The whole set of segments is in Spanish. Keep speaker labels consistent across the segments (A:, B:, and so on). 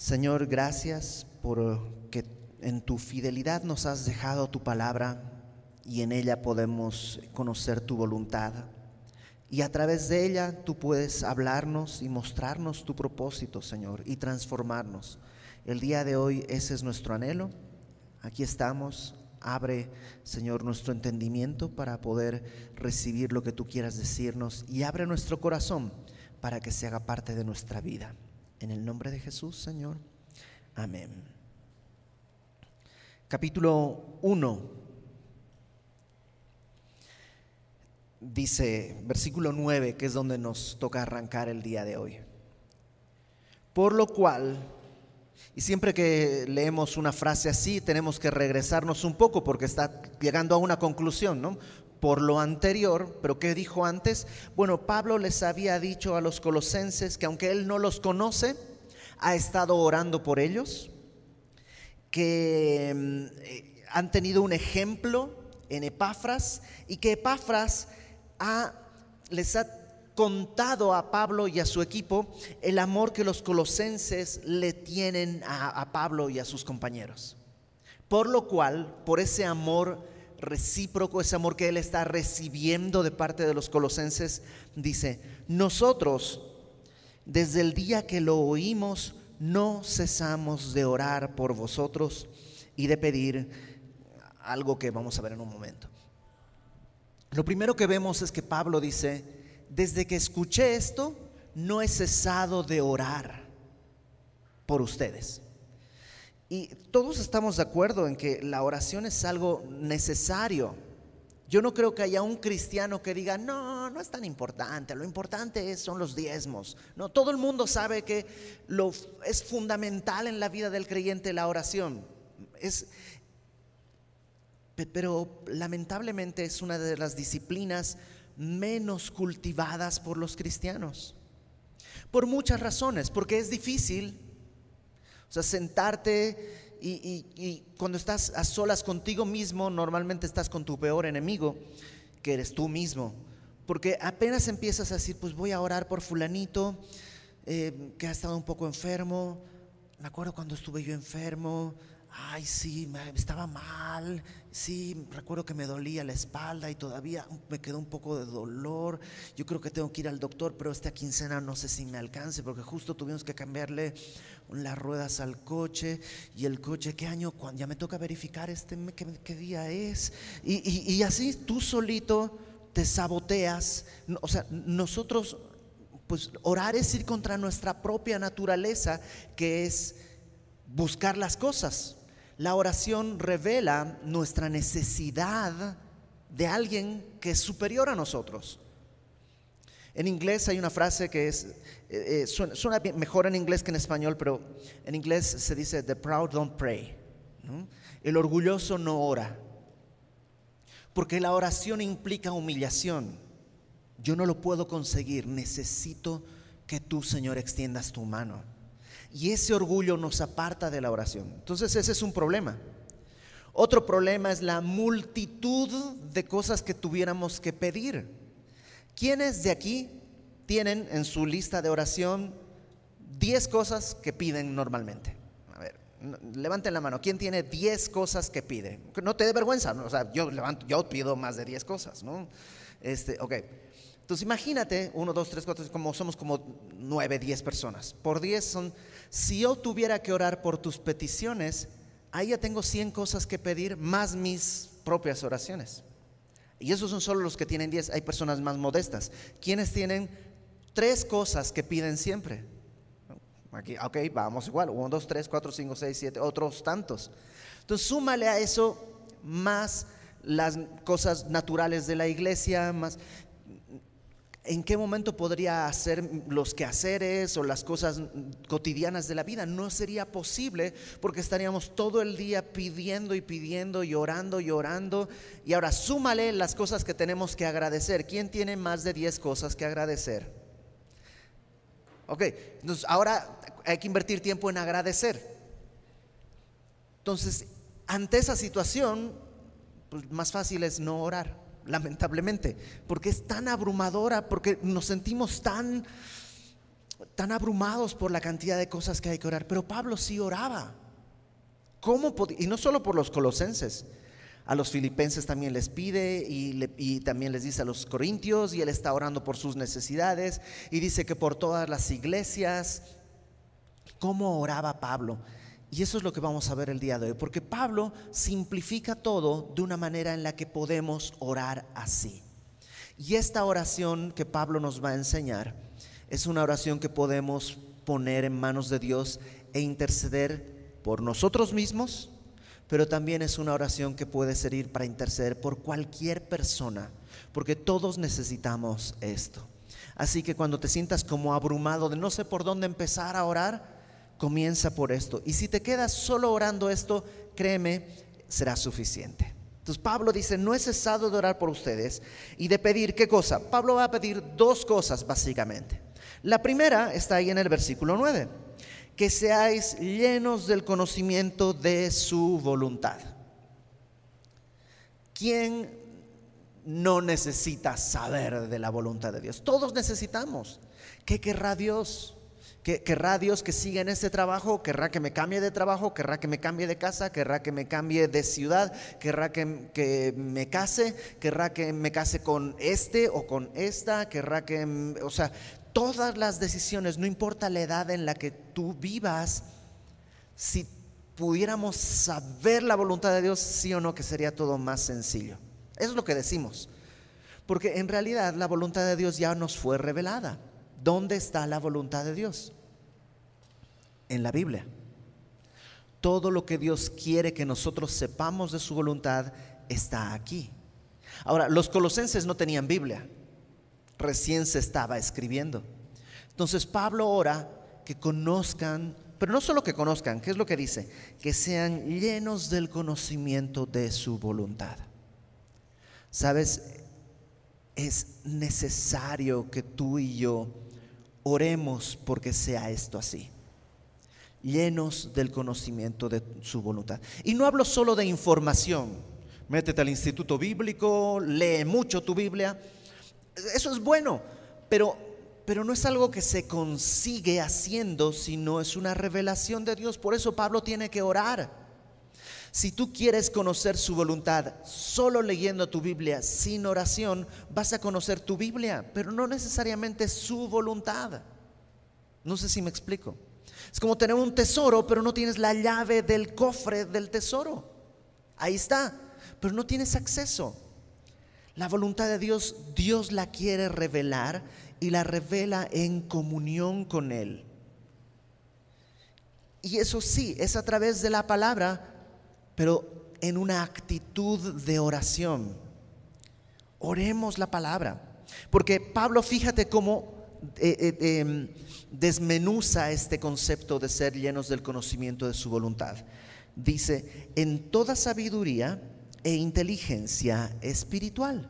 A: Señor, gracias por que en tu fidelidad nos has dejado tu palabra y en ella podemos conocer tu voluntad. Y a través de ella tú puedes hablarnos y mostrarnos tu propósito, Señor, y transformarnos. El día de hoy ese es nuestro anhelo. Aquí estamos. Abre, Señor, nuestro entendimiento para poder recibir lo que tú quieras decirnos y abre nuestro corazón para que se haga parte de nuestra vida. En el nombre de Jesús, Señor. Amén. Capítulo 1. Dice, versículo 9, que es donde nos toca arrancar el día de hoy. Por lo cual, y siempre que leemos una frase así, tenemos que regresarnos un poco porque está llegando a una conclusión, ¿no? Por lo anterior, pero ¿qué dijo antes? Bueno, Pablo les había dicho a los colosenses que aunque él no los conoce, ha estado orando por ellos, que mm, eh, han tenido un ejemplo en Epafras y que Epafras les ha contado a Pablo y a su equipo el amor que los colosenses le tienen a, a Pablo y a sus compañeros. Por lo cual, por ese amor recíproco, ese amor que él está recibiendo de parte de los colosenses, dice, nosotros desde el día que lo oímos, no cesamos de orar por vosotros y de pedir algo que vamos a ver en un momento. Lo primero que vemos es que Pablo dice, desde que escuché esto, no he cesado de orar por ustedes. Y todos estamos de acuerdo en que la oración es algo necesario. Yo no creo que haya un cristiano que diga, no, no es tan importante, lo importante son los diezmos. No, todo el mundo sabe que lo, es fundamental en la vida del creyente la oración. Es, pero lamentablemente es una de las disciplinas menos cultivadas por los cristianos. Por muchas razones, porque es difícil, o sea, sentarte y, cuando estás a solas contigo mismo, normalmente estás con tu peor enemigo, que eres tú mismo. Porque apenas empiezas a decir, pues voy a orar por fulanito, eh, que ha estado un poco enfermo. Me acuerdo cuando estuve yo enfermo, ay, sí, estaba mal, sí, recuerdo que me dolía la espalda y todavía me quedó un poco de dolor. Yo creo que tengo que ir al doctor, pero esta quincena no sé si me alcance, porque justo tuvimos que cambiarle las ruedas al coche y el coche, ¿qué año? Ya me toca verificar este, qué, día es. Y así tú solito te saboteas. O sea, nosotros, pues orar es ir contra nuestra propia naturaleza, que es buscar las cosas. La oración revela nuestra necesidad de alguien que es superior a nosotros. En inglés hay una frase que es, eh, eh, suena, mejor en inglés que en español, pero en inglés se dice, the proud don't pray. El orgulloso no ora. Porque la oración implica humillación. Yo no lo puedo conseguir, necesito que tú, Señor, extiendas tu mano. Y ese orgullo nos aparta de la oración. Entonces ese es un problema. Otro problema es la multitud de cosas que tuviéramos que pedir. ¿Quiénes de aquí tienen en su lista de oración 10 cosas que piden normalmente? A ver, levanten la mano. ¿Quién tiene 10 cosas que pide? No te dé vergüenza, o sea, yo levanto, yo pido más de 10 cosas, ¿no? Este, ok. Entonces imagínate, 1, 2, 3, 4, como somos como 9, 10 personas. Por 10 son si yo tuviera que orar por tus peticiones, ahí ya tengo 100 cosas que pedir más mis propias oraciones. Y esos son solo los que tienen 10. Hay personas más modestas. Quienes tienen tres cosas que piden siempre. Aquí, ok, vamos igual. 1, 2, 3, 4, 5, 6, 7, otros tantos. Entonces, súmale a eso más las cosas naturales de la iglesia, más ¿En qué momento podría hacer los quehaceres o las cosas cotidianas de la vida? No sería posible porque estaríamos todo el día pidiendo y pidiendo y orando y orando. Y ahora súmale las cosas que tenemos que agradecer. ¿Quién tiene más de 10 cosas que agradecer? Ok, entonces ahora hay que invertir tiempo en agradecer. Entonces, ante esa situación, pues más fácil es no orar lamentablemente, porque es tan abrumadora, porque nos sentimos tan tan abrumados por la cantidad de cosas que hay que orar. Pero Pablo sí oraba. ¿Cómo y no solo por los colosenses, a los filipenses también les pide y, y, también les dice a los corintios y él está orando por sus necesidades y dice que por todas las iglesias. ¿Cómo oraba Pablo? Y eso es lo que vamos a ver el día de hoy, porque Pablo simplifica todo de una manera en la que podemos orar así. Y esta oración que Pablo nos va a enseñar es una oración que podemos poner en manos de Dios e interceder por nosotros mismos, pero también es una oración que puede servir para interceder por cualquier persona, porque todos necesitamos esto. Así que cuando te sientas como abrumado de no sé por dónde empezar a orar, comienza por esto. Y si te quedas solo orando esto, créeme, será suficiente. Entonces Pablo dice, no es cesado de orar por ustedes y de pedir, ¿qué cosa? Pablo va a pedir dos cosas básicamente. La primera está ahí en el versículo 9, que seáis llenos del conocimiento de su voluntad. ¿Quién no necesita saber de la voluntad de Dios? Todos necesitamos. ¿Qué querrá Dios? Querrá Dios que siga en este trabajo, querrá que me cambie de trabajo, querrá que me cambie de casa, querrá que me cambie de ciudad, querrá que, que me case, querrá que me case con este o con esta, querrá que, o sea, todas las decisiones, no importa la edad en la que tú vivas, si pudiéramos saber la voluntad de Dios, sí o no, que sería todo más sencillo. Eso es lo que decimos. Porque en realidad la voluntad de Dios ya nos fue revelada. ¿Dónde está la voluntad de Dios? En la Biblia. Todo lo que Dios quiere que nosotros sepamos de su voluntad está aquí. Ahora, los colosenses no tenían Biblia, recién se estaba escribiendo. Entonces Pablo ora que conozcan, pero no solo que conozcan, ¿qué es lo que dice? Que sean llenos del conocimiento de su voluntad. Sabes, es necesario que tú y yo oremos porque sea esto así, llenos del conocimiento de su voluntad. Y no hablo solo de información, métete al instituto bíblico, lee mucho tu Biblia, eso es bueno, pero, pero no es algo que se consigue haciendo, sino es una revelación de Dios. Por eso Pablo tiene que orar. Si tú quieres conocer su voluntad solo leyendo tu Biblia sin oración, vas a conocer tu Biblia, pero no necesariamente su voluntad. No sé si me explico. Es como tener un tesoro, pero no tienes la llave del cofre del tesoro. Ahí está, pero no tienes acceso. La voluntad de Dios, Dios la quiere revelar y la revela en comunión con Él. Y eso sí, es a través de la palabra pero en una actitud de oración. Oremos la palabra. Porque Pablo, fíjate cómo eh, eh, em, desmenuza este concepto de ser llenos del conocimiento de su voluntad. Dice, en toda sabiduría e inteligencia espiritual.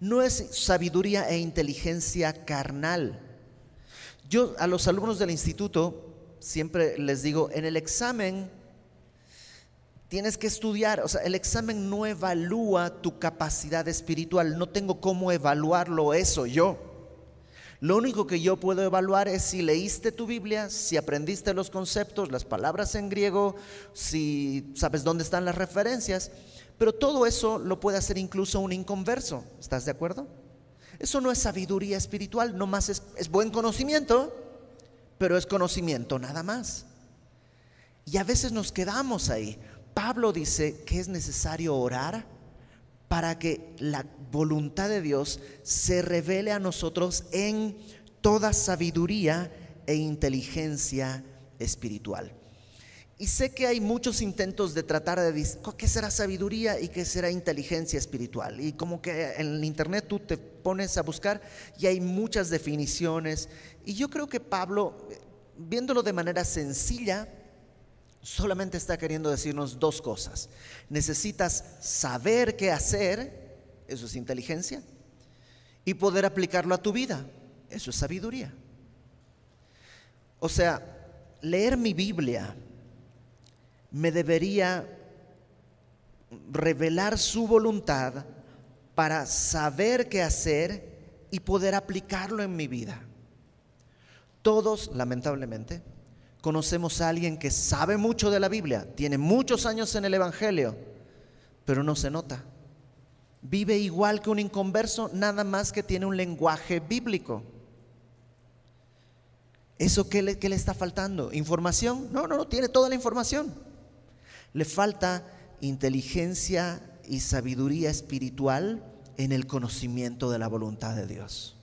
A: No es sabiduría e inteligencia carnal. Yo a los alumnos del instituto siempre les digo, en el examen Tienes que estudiar, o sea, el examen no evalúa tu capacidad espiritual, no tengo cómo evaluarlo eso yo. Lo único que yo puedo evaluar es si leíste tu Biblia, si aprendiste los conceptos, las palabras en griego, si sabes dónde están las referencias, pero todo eso lo puede hacer incluso un inconverso, ¿estás de acuerdo? Eso no es sabiduría espiritual, no más es, es buen conocimiento, pero es conocimiento nada más. Y a veces nos quedamos ahí. Pablo dice que es necesario orar para que la voluntad de Dios se revele a nosotros en toda sabiduría e inteligencia espiritual. Y sé que hay muchos intentos de tratar de decir, ¿qué será sabiduría y qué será inteligencia espiritual? Y como que en internet tú te pones a buscar y hay muchas definiciones. Y yo creo que Pablo, viéndolo de manera sencilla, solamente está queriendo decirnos dos cosas. Necesitas saber qué hacer, eso es inteligencia, y poder aplicarlo a tu vida, eso es sabiduría. O sea, leer mi Biblia me debería revelar su voluntad para saber qué hacer y poder aplicarlo en mi vida. Todos, lamentablemente, conocemos a alguien que sabe mucho de la Biblia, tiene muchos años en el Evangelio, pero no se nota. Vive igual que un inconverso, nada más que tiene un lenguaje bíblico. ¿Eso qué le, le está faltando? ¿Información? No, no, no, tiene toda la información. Le falta inteligencia y sabiduría espiritual en el conocimiento de la voluntad de Dios.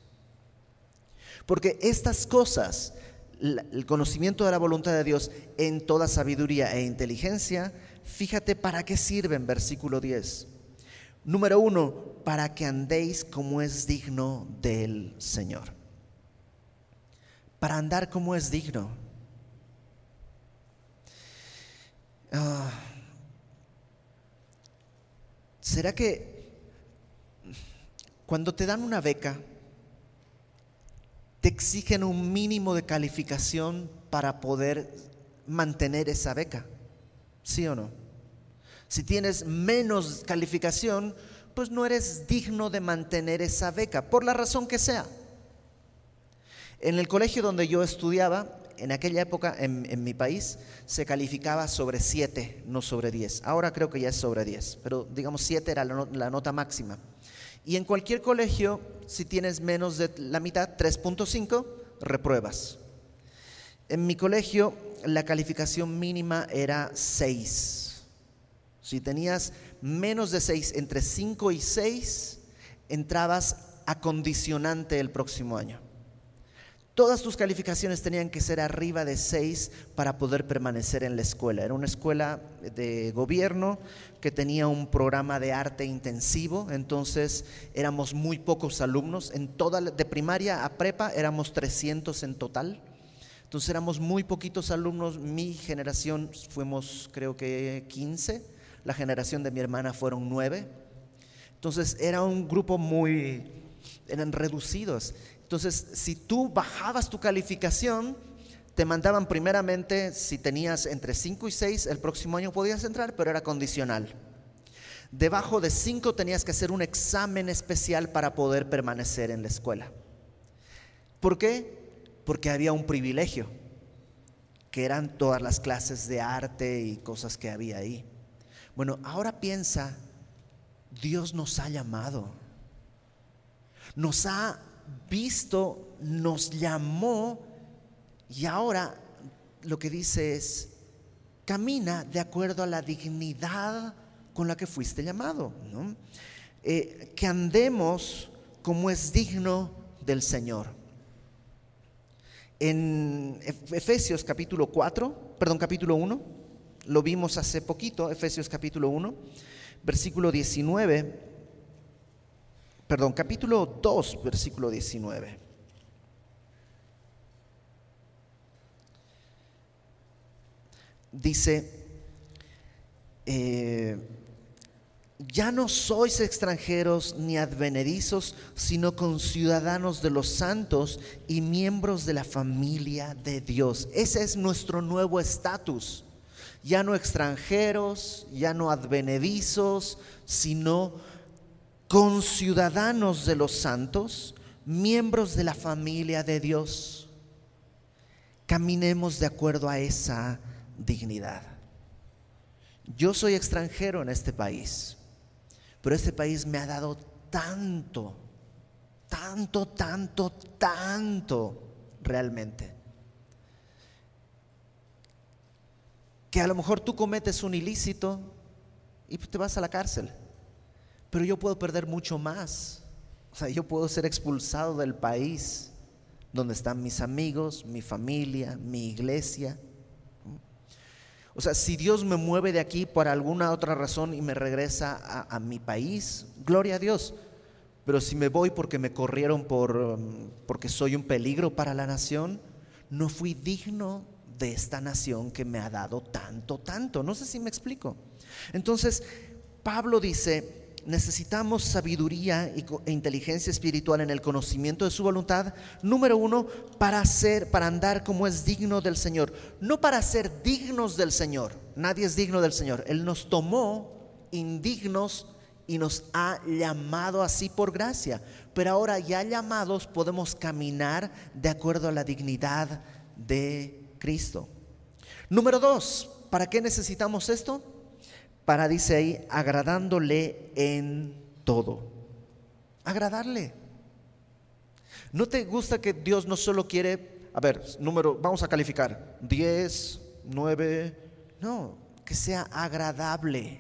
A: Porque estas cosas el conocimiento de la voluntad de Dios en toda sabiduría e inteligencia, fíjate para qué sirven, versículo 10. Número uno, para que andéis como es digno del Señor. Para andar como es digno. Ah, ¿Será que cuando te dan una beca, te exigen un mínimo de calificación para poder mantener esa beca. ¿Sí o no? Si tienes menos calificación, pues no eres digno de mantener esa beca, por la razón que sea. En el colegio donde yo estudiaba, en aquella época en, mi país, se calificaba sobre 7, no sobre 10. Ahora creo que ya es sobre 10, pero digamos 7 era la nota máxima. Y en cualquier colegio, si tienes menos de la mitad, 3.5, repruebas. En mi colegio, la calificación mínima era 6. Si tenías menos de 6, entre 5 y 6, entrabas a condicionante el próximo año. Todas tus calificaciones tenían que ser arriba de 6 para poder permanecer en la escuela. Era una escuela de gobierno que tenía un programa de arte intensivo, entonces éramos muy pocos alumnos. En toda de primaria a prepa éramos 300 en total. Entonces éramos muy poquitos alumnos. Mi generación fuimos creo que 15. La generación de mi hermana fueron 9. Entonces era un grupo muy eran reducidos. Entonces, si tú bajabas tu calificación, te mandaban primeramente, si tenías entre 5 y 6, el próximo año podías entrar, pero era condicional. Debajo de 5 tenías que hacer un examen especial para poder permanecer en la escuela. ¿Por qué? Porque había un privilegio, que eran todas las clases de arte y cosas que había ahí. Bueno, ahora piensa, Dios nos ha llamado, nos ha visto, nos llamó y ahora lo que dice es, camina de acuerdo a la dignidad con la que fuiste llamado, eh, que andemos como es digno del Señor. En Efesios capítulo 4, perdón, capítulo 1, lo vimos hace poquito, Efesios capítulo 1, versículo 19 perdón, capítulo 2, versículo 19. Dice, eh, ya no sois extranjeros ni advenedizos, sino conciudadanos de los santos y miembros de la familia de Dios. Ese es nuestro nuevo estatus. Ya no extranjeros, ya no advenedizos, sino conciudadanos de los santos, miembros de la familia de Dios. Caminemos de acuerdo a esa dignidad. Yo soy extranjero en este país, pero este país me ha dado tanto, tanto, tanto, tanto realmente. Que a lo mejor tú cometes un ilícito y te vas a la cárcel pero yo puedo perder mucho más. O sea, yo puedo ser expulsado del país donde están mis amigos, mi familia, mi iglesia. O sea, si Dios me mueve de aquí por alguna otra razón y me regresa a, mi país, gloria a Dios. Pero si me voy porque me corrieron por, um, porque soy un peligro para la nación, no fui digno de esta nación que me ha dado tanto, tanto. No sé si me explico. Entonces, Pablo dice, necesitamos sabiduría e inteligencia espiritual en el conocimiento de su voluntad, número uno, para ser, para andar como es digno del Señor, no para ser dignos del Señor. Nadie es digno del Señor. Él nos tomó indignos y nos ha llamado así por gracia. Pero ahora ya llamados podemos caminar de acuerdo a la dignidad de Cristo. Número dos, ¿para qué necesitamos esto? Para, dice ahí, agradándole en todo. Agradarle. ¿No te gusta que Dios no solo quiere, a ver, número, vamos a calificar, 10, 9, no, que sea agradable.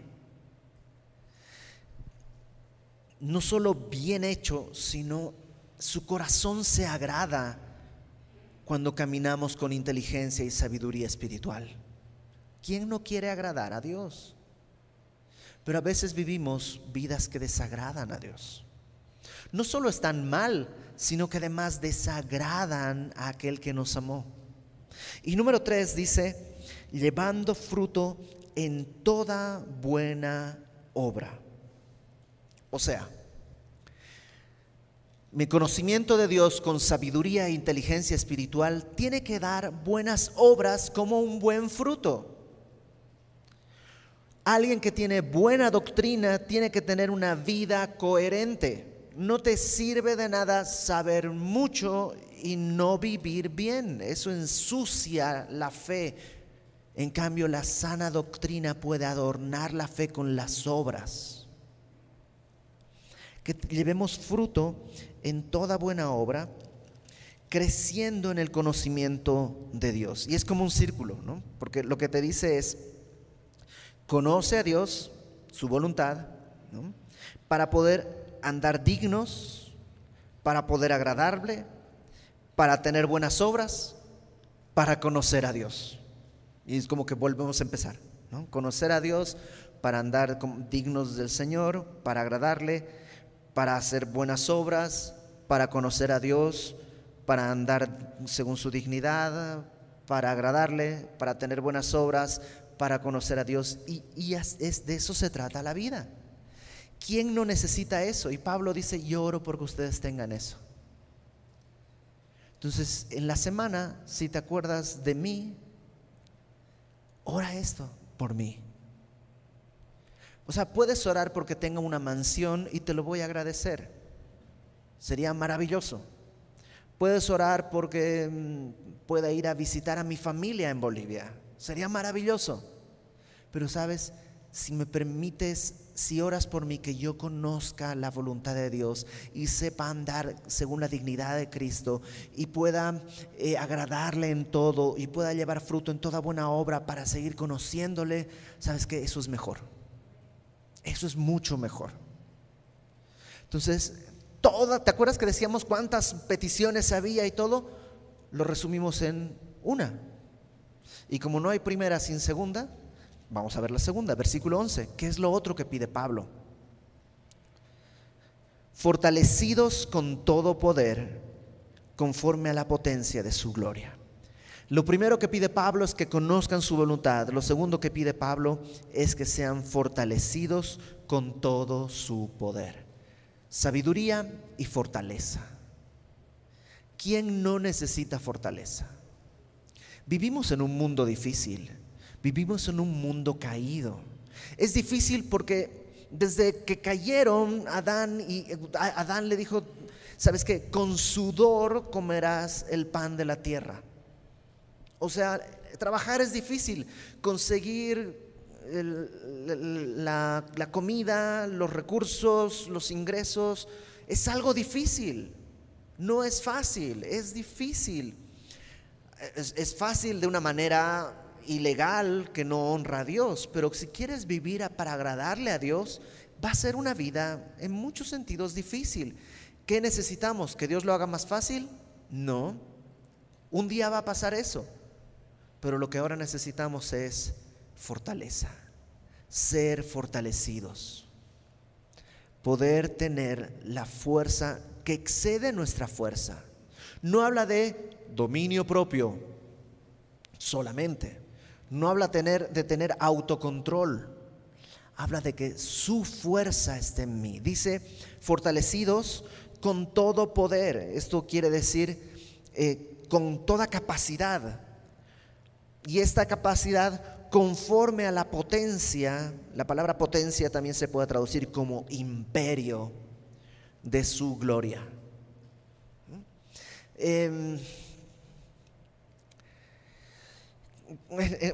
A: No solo bien hecho, sino su corazón se agrada cuando caminamos con inteligencia y sabiduría espiritual. ¿Quién no quiere agradar a Dios? Pero a veces vivimos vidas que desagradan a Dios. No solo están mal, sino que además desagradan a aquel que nos amó. Y número tres dice, llevando fruto en toda buena obra. O sea, mi conocimiento de Dios con sabiduría e inteligencia espiritual tiene que dar buenas obras como un buen fruto. Alguien que tiene buena doctrina tiene que tener una vida coherente. No te sirve de nada saber mucho y no vivir bien. Eso ensucia la fe en cambio, la sana doctrina puede adornar la fe con las obras. Que llevemos fruto en toda buena obra, creciendo en el conocimiento de Dios. Y es como un círculo, ¿no? Porque lo que te dice es, conoce a Dios, su voluntad, para poder andar dignos, para poder agradarle, para tener buenas obras, para conocer a Dios. Y es como que volvemos a empezar, ¿no? Conocer a Dios para andar dignos del Señor, para agradarle, para hacer buenas obras, para conocer a Dios, para andar según su dignidad, para agradarle, para tener buenas obras, para conocer a Dios. Y, es, de eso se trata la vida. ¿Quién no necesita eso? Y Pablo dice, yo oro porque ustedes tengan eso. Entonces, en la semana, si te acuerdas de mí, ora esto por mí. O sea, puedes orar porque tenga una mansión y te lo voy a agradecer. Sería maravilloso. Puedes orar porque mm, pueda ir a visitar a mi familia en Bolivia. Sería maravilloso. Pero sabes, si me permites, si oras por mí, que yo conozca la voluntad de Dios y sepa andar según la dignidad de Cristo y pueda eh, agradarle en todo y pueda llevar fruto en toda buena obra para seguir conociéndole, sabes que eso es mejor. Eso es mucho mejor. Entonces, toda, ¿te acuerdas que decíamos cuántas peticiones había y todo? Lo resumimos en una. Y como no hay primera sin segunda, Vamos a ver la segunda, versículo 11. ¿Qué es lo otro que pide Pablo? Fortalecidos con todo poder, conforme a la potencia de su gloria. Lo primero que pide Pablo es que conozcan su voluntad. Lo segundo que pide Pablo es que sean fortalecidos con todo su poder. Sabiduría y fortaleza. ¿Quién no necesita fortaleza? Vivimos en un mundo difícil. Vivimos en un mundo caído. Es difícil porque desde que cayeron, Adán, y, Adán le dijo, ¿sabes qué? Con sudor comerás el pan de la tierra. O sea, trabajar es difícil, conseguir la, comida, los recursos, los ingresos, es algo difícil. No es fácil, es difícil. Es fácil de una manera ilegal que no honra a Dios, pero si quieres vivir para agradarle a Dios, va a ser una vida en muchos sentidos difícil. ¿Qué necesitamos? ¿Que Dios lo haga más fácil? No. Un día va a pasar eso. Pero lo que ahora necesitamos es fortaleza, ser fortalecidos, poder tener la fuerza que excede nuestra fuerza. No habla de dominio propio solamente. No habla de tener autocontrol. Habla de que su fuerza está en mí. Dice, fortalecidos con todo poder. Esto quiere decir eh, con toda capacidad. Y esta capacidad conforme a la potencia, la palabra potencia también se puede traducir como imperio de su gloria. Em, eh,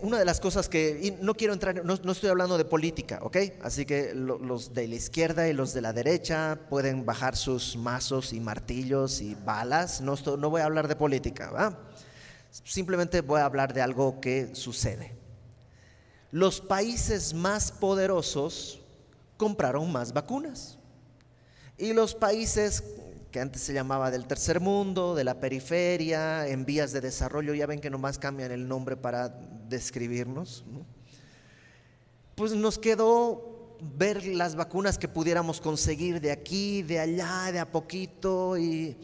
A: una de las cosas que, no quiero entrar, no, estoy hablando de política, ¿ok? Así que los de la izquierda y los de la derecha pueden bajar sus mazos y martillos y balas. No, no voy a hablar de política, ¿va? Simplemente voy a hablar de algo que sucede. Los países más poderosos compraron más vacunas. Y los países que antes se llamaba del tercer mundo, de la periferia, en vías de desarrollo, ya ven que nomás cambian el nombre para describirnos. Pues nos quedó ver las vacunas que pudiéramos conseguir de aquí, de allá, de a poquito. ¿Y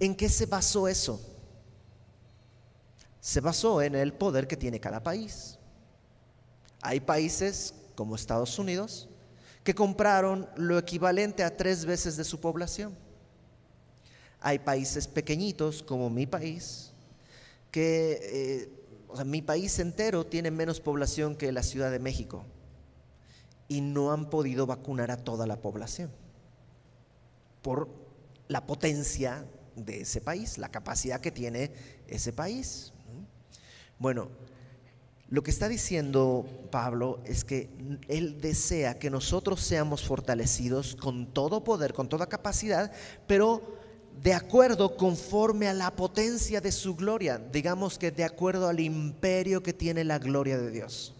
A: en qué se basó eso? Se basó en el poder que tiene cada país. Hay países como Estados Unidos que compraron lo equivalente a tres veces de su población. Hay países pequeñitos como mi país, que eh, o sea, mi país entero tiene menos población que la Ciudad de México y no han podido vacunar a toda la población por la potencia de ese país, la capacidad que tiene ese país. Bueno, lo que está diciendo Pablo es que él desea que nosotros seamos fortalecidos con todo poder, con toda capacidad, pero de acuerdo conforme a la potencia de su gloria, digamos que de acuerdo al imperio que tiene la gloria de Dios.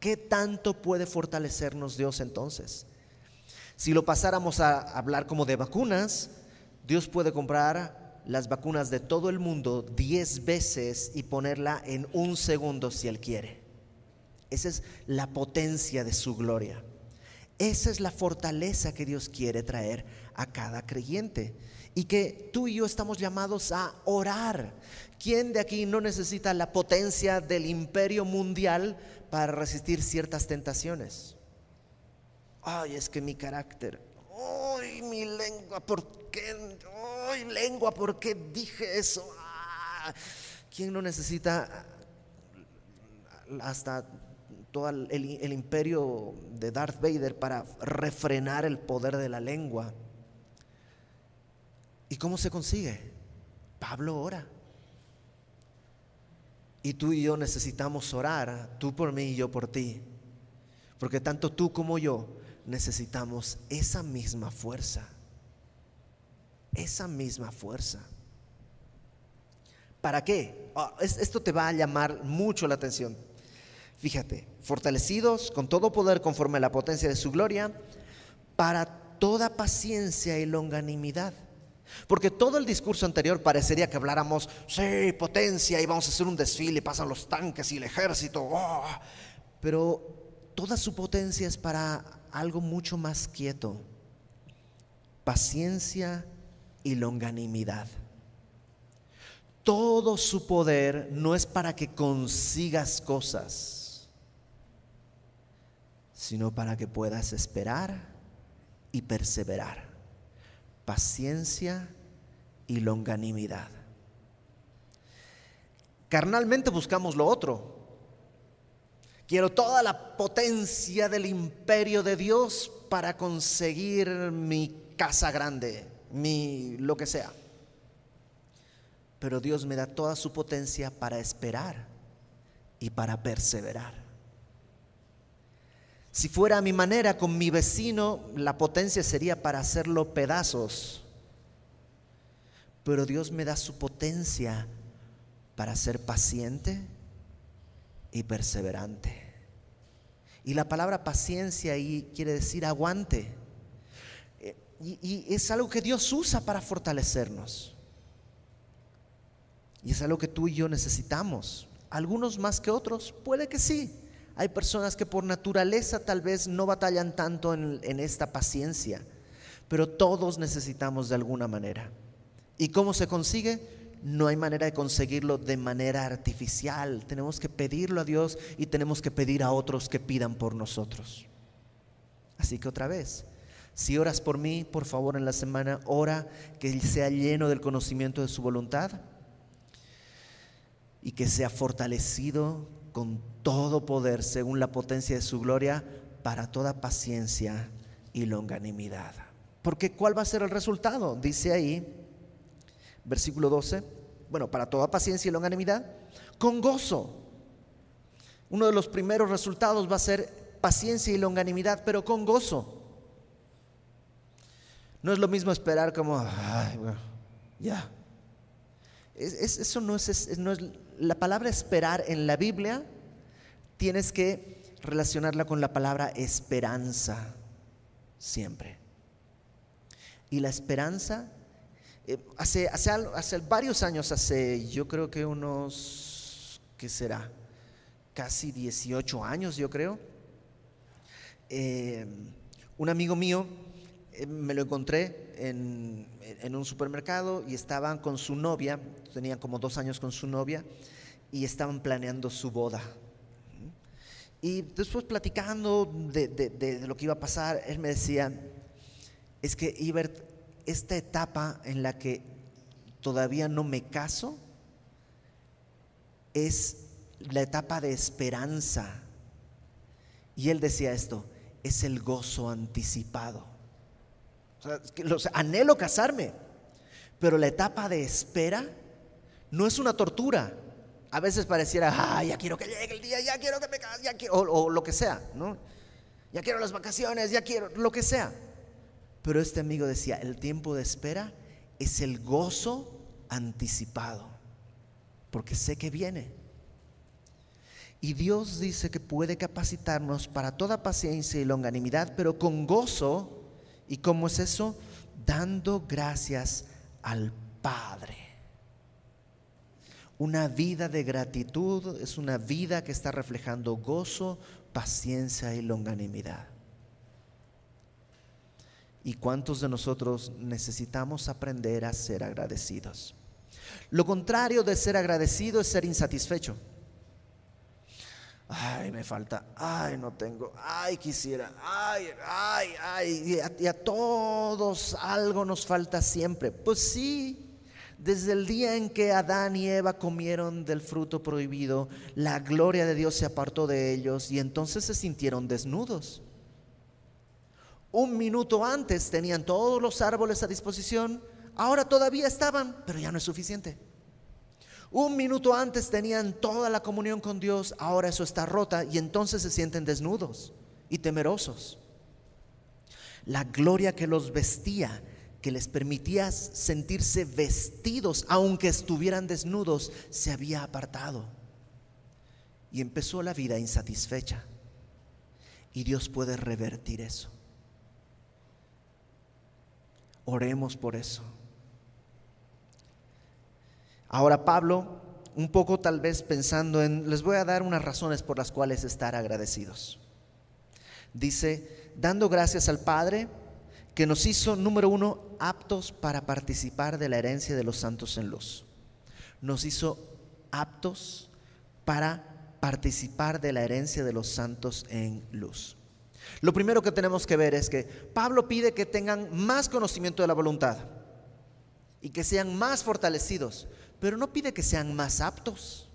A: ¿Qué tanto puede fortalecernos Dios entonces? Si lo pasáramos a hablar como de vacunas, Dios puede comprar las vacunas de todo el mundo diez veces y ponerla en un segundo si Él quiere. Esa es la potencia de su gloria. Esa es la fortaleza que Dios quiere traer a cada creyente. Y que tú y yo estamos llamados a orar. ¿Quién de aquí no necesita la potencia del imperio mundial para resistir ciertas tentaciones? Ay, es que mi carácter. Ay, mi lengua, ¿por qué? Ay, lengua, ¿por qué dije eso? Ah, ¿Quién no necesita hasta todo el, el, imperio de Darth Vader para refrenar el poder de la lengua. ¿Y cómo se consigue? Pablo ora. Y tú y yo necesitamos orar, tú por mí y yo por ti. Porque tanto tú como yo necesitamos esa misma fuerza. Esa misma fuerza. ¿Para qué? Ah, esto te va a llamar mucho la atención. Fíjate, fortalecidos con todo poder conforme a la potencia de su gloria, para toda paciencia y longanimidad. Porque todo el discurso anterior parecería que habláramos, sí, potencia, y vamos a hacer un desfile, pasan los tanques y el ejército, oh". pero toda su potencia es para algo mucho más quieto, paciencia y longanimidad. Todo su poder no es para que consigas cosas sino para que puedas esperar y perseverar. Paciencia y longanimidad. Carnalmente buscamos lo otro. Quiero toda la potencia del imperio de Dios para conseguir mi casa grande, mi lo que sea. Pero Dios me da toda su potencia para esperar y para perseverar. Si fuera a mi manera con mi vecino, la potencia sería para hacerlo pedazos. Pero Dios me da su potencia para ser paciente y perseverante. Y la palabra paciencia ahí quiere decir aguante. Eh, y, y, es algo que Dios usa para fortalecernos. Y es algo que tú y yo necesitamos. Algunos más que otros, puede que sí. Hay personas que por naturaleza tal vez no batallan tanto en, esta paciencia, pero todos necesitamos de alguna manera. ¿Y cómo se consigue? No hay manera de conseguirlo de manera artificial. Tenemos que pedirlo a Dios y tenemos que pedir a otros que pidan por nosotros. Así que otra vez, si oras por mí, por favor en la semana, ora que sea lleno del conocimiento de su voluntad y que sea fortalecido con todo poder según la potencia de su gloria para toda paciencia y longanimidad. Porque ¿cuál va a ser el resultado? Dice ahí, versículo 12, bueno, para toda paciencia y longanimidad, con gozo. Uno de los primeros resultados va a ser paciencia y longanimidad, pero con gozo. No es lo mismo esperar como, ay, ya. Eso no es, no es, la palabra esperar en la Biblia, tienes que relacionarla con la palabra esperanza, siempre. Y la esperanza, eh, hace, hace, hace varios años, hace yo creo que unos, ¿qué será? Casi 18 años, yo creo. Eh, un amigo mío me lo encontré en, un supermercado y estaban con su novia, tenían como dos años con su novia, y estaban planeando su boda. Y después platicando de, de, lo que iba a pasar, él me decía, es que Ibert, esta etapa en la que todavía no me caso, es la etapa de esperanza. Y él decía esto, es el gozo anticipado anhelo casarme, pero la etapa de espera no es una tortura. A veces pareciera, ya quiero que llegue el día, ya quiero que me case, quiero, o, lo que sea, ¿no? Ya quiero las vacaciones, ya quiero, lo que sea. Pero este amigo decía, el tiempo de espera es el gozo anticipado, porque sé que viene. Y Dios dice que puede capacitarnos para toda paciencia y longanimidad, pero con gozo ¿Y cómo es eso? Dando gracias al Padre. Una vida de gratitud es una vida que está reflejando gozo, paciencia y longanimidad. ¿Y cuántos de nosotros necesitamos aprender a ser agradecidos? Lo contrario de ser agradecido es ser insatisfecho ay, me falta, ay, no tengo, ay, quisiera, ay, ay, ay, y a, todos algo nos falta siempre. Pues sí, desde el día en que Adán y Eva comieron del fruto prohibido, la gloria de Dios se apartó de ellos y entonces se sintieron desnudos. Un minuto antes tenían todos los árboles a disposición, ahora todavía estaban, pero ya no es suficiente. Un minuto antes tenían toda la comunión con Dios, ahora eso está rota y entonces se sienten desnudos y temerosos. La gloria que los vestía, que les permitía sentirse vestidos, aunque estuvieran desnudos, se había apartado. Y empezó la vida insatisfecha. Y Dios puede revertir eso. Oremos por eso. Ahora Pablo, un poco tal vez pensando en, les voy a dar unas razones por las cuales estar agradecidos. Dice, dando gracias al Padre que nos hizo, número uno, aptos para participar de la herencia de los santos en luz. Nos hizo aptos para participar de la herencia de los santos en luz. Lo primero que tenemos que ver es que Pablo pide que tengan más conocimiento de la voluntad y que sean más fortalecidos pero no pide que sean más aptos.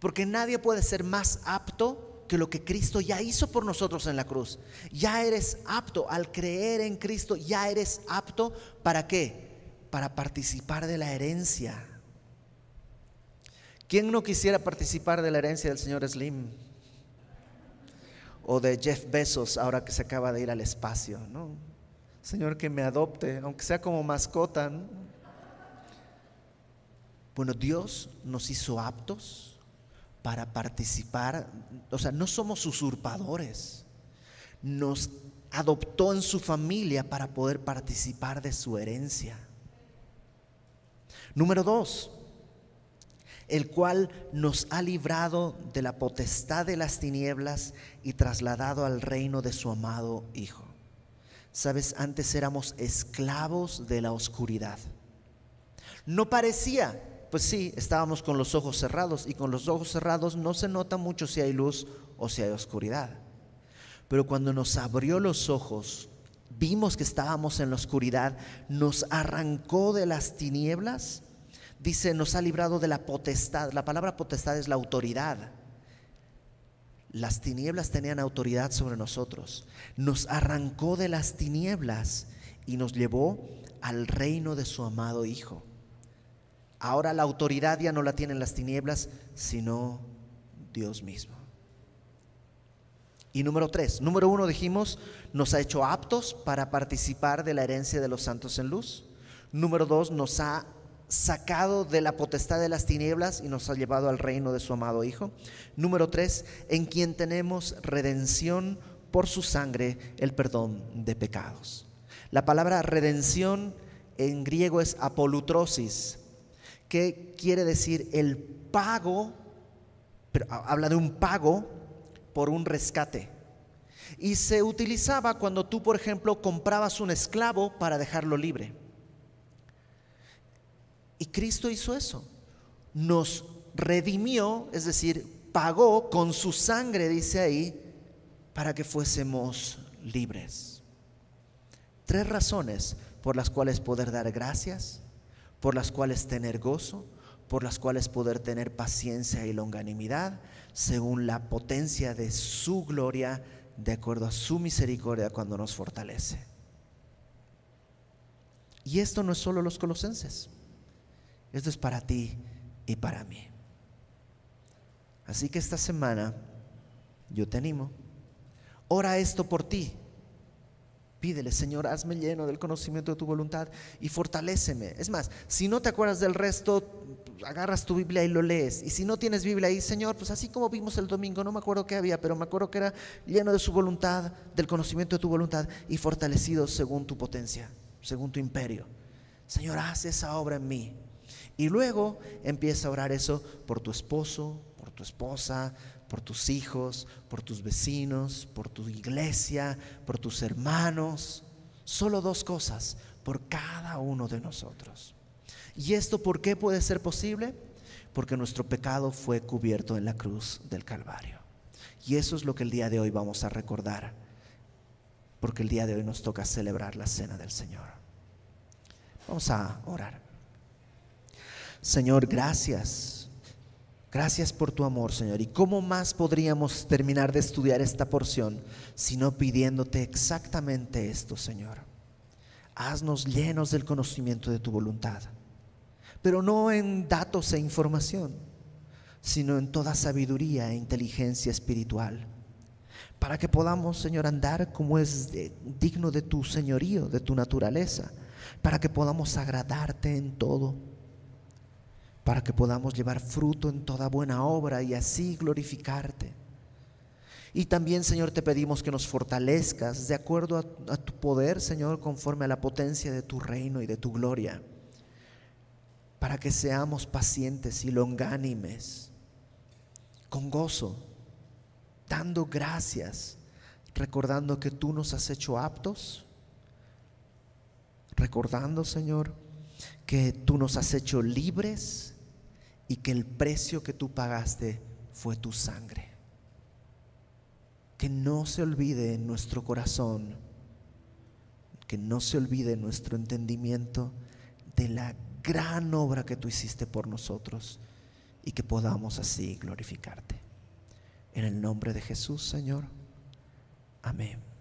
A: Porque nadie puede ser más apto que lo que Cristo ya hizo por nosotros en la cruz. Ya eres apto al creer en Cristo, ya eres apto para qué? Para participar de la herencia. ¿Quién no quisiera participar de la herencia del señor Slim? O de Jeff Bezos ahora que se acaba de ir al espacio, ¿no? Señor, que me adopte, aunque sea como mascota. ¿no? Bueno, Dios nos hizo aptos para participar, o sea, no somos usurpadores. Nos adoptó en su familia para poder participar de su herencia. Número dos, el cual nos ha librado de la potestad de las tinieblas y trasladado al reino de su amado Hijo. Sabes, antes éramos esclavos de la oscuridad. No parecía, pues sí, estábamos con los ojos cerrados y con los ojos cerrados no se nota mucho si hay luz o si hay oscuridad. Pero cuando nos abrió los ojos, vimos que estábamos en la oscuridad, nos arrancó de las tinieblas, Dice, nos ha librado de la potestad. La palabra potestad es la autoridad. Las tinieblas tenían autoridad sobre nosotros. Nos arrancó de las tinieblas y nos llevó al reino de su amado Hijo. Ahora la autoridad ya no la tienen las tinieblas, sino Dios mismo. Y número tres, número uno dijimos, nos ha hecho aptos para participar de la herencia de los santos en luz. Número dos, nos ha sacado de la potestad de las tinieblas y nos ha llevado al reino de su amado Hijo. Número tres, en quien tenemos redención por su sangre, el perdón de pecados. La palabra redención en griego es apolutrosis, que quiere decir el pago, pero habla de un pago por un rescate. Y se utilizaba cuando tú, por ejemplo, comprabas un esclavo para dejarlo libre. Y Cristo hizo eso. Nos redimió, es decir, pagó con su sangre, dice ahí, para que fuésemos libres. Tres razones por las cuales poder dar gracias, por las cuales tener gozo, por las cuales poder tener paciencia y longanimidad, según la potencia de su gloria, de acuerdo a su misericordia cuando nos fortalece. Y esto no es solo los colosenses, esto es para ti y para mí. Así que esta semana yo te animo, ora esto por ti. Pídele, Señor, hazme lleno del conocimiento de tu voluntad y fortaléceme. Es más, si no te acuerdas del resto, agarras tu Biblia y lo lees. Y si no tienes Biblia ahí, Señor, pues así como vimos el domingo, no me acuerdo qué había, pero me acuerdo que era lleno de su voluntad, del conocimiento de tu voluntad y fortalecido según tu potencia, según tu imperio. Señor, haz esa obra en mí. Y luego empieza a orar eso por tu esposo, por tu esposa, por tus hijos, por tus vecinos, por tu iglesia, por tus hermanos. Solo dos cosas por cada uno de nosotros. ¿Y esto por qué puede ser posible? Porque nuestro pecado fue cubierto en la cruz del Calvario. Y eso es lo que el día de hoy vamos a recordar, porque el día de hoy nos toca celebrar la cena del Señor. Vamos a orar. Señor, gracias. Gracias por tu amor, Señor. ¿Y cómo más podríamos terminar de estudiar esta porción sino pidiéndote exactamente esto, Señor? Haznos llenos del conocimiento de tu voluntad pero no en datos e información, sino en toda sabiduría e inteligencia espiritual, para que podamos, Señor, andar como es digno de tu señorío, de tu naturaleza, para que podamos agradarte en todo, para que podamos llevar fruto en toda buena obra y así glorificarte. Y también, Señor, te pedimos que nos fortalezcas de acuerdo a, tu poder, Señor, conforme a la potencia de tu reino y de tu gloria para que seamos pacientes y longánimes, con gozo, dando gracias, recordando que tú nos has hecho aptos, recordando, Señor, que tú nos has hecho libres y que el precio que tú pagaste fue tu sangre. Que no se olvide en nuestro corazón, que no se olvide en nuestro entendimiento de la gran obra que tú hiciste por nosotros y que podamos así glorificarte. En el nombre de Jesús, Señor. Amén.